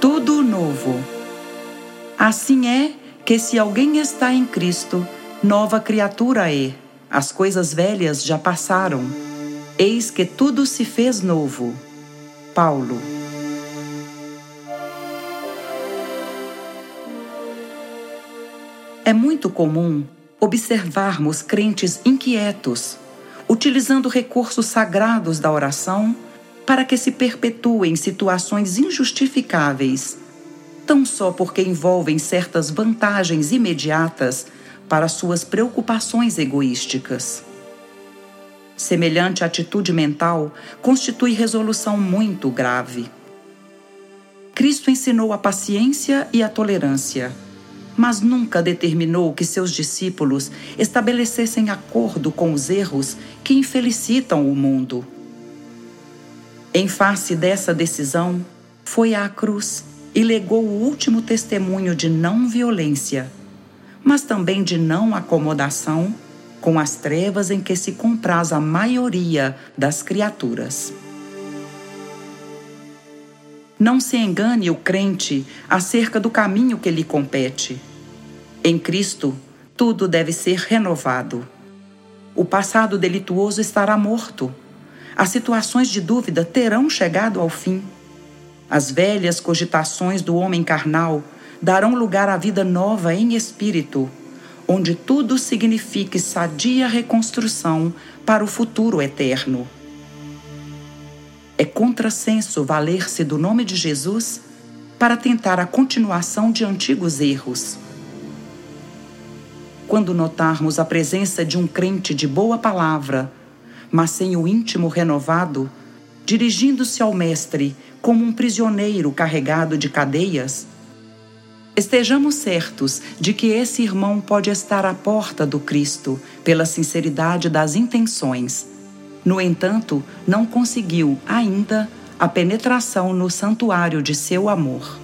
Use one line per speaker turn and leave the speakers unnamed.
tudo novo. Assim é que, se alguém está em Cristo, nova criatura é. As coisas velhas já passaram. Eis que tudo se fez novo. Paulo. É muito comum observarmos crentes inquietos, utilizando recursos sagrados da oração para que se perpetuem situações injustificáveis, tão só porque envolvem certas vantagens imediatas para suas preocupações egoísticas. Semelhante atitude mental constitui resolução muito grave. Cristo ensinou a paciência e a tolerância mas nunca determinou que seus discípulos estabelecessem acordo com os erros que infelicitam o mundo. Em face dessa decisão, foi à cruz e legou o último testemunho de não violência, mas também de não acomodação com as trevas em que se compraz a maioria das criaturas. Não se engane o crente acerca do caminho que lhe compete. Em Cristo, tudo deve ser renovado. O passado delituoso estará morto. As situações de dúvida terão chegado ao fim. As velhas cogitações do homem carnal darão lugar à vida nova em espírito, onde tudo signifique sadia reconstrução para o futuro eterno. É contrassenso valer-se do nome de Jesus para tentar a continuação de antigos erros quando notarmos a presença de um crente de boa palavra, mas sem o íntimo renovado, dirigindo-se ao Mestre como um prisioneiro carregado de cadeias, estejamos certos de que esse irmão pode estar à porta do Cristo pela sinceridade das intenções. No entanto, não conseguiu ainda a penetração no santuário de seu amor.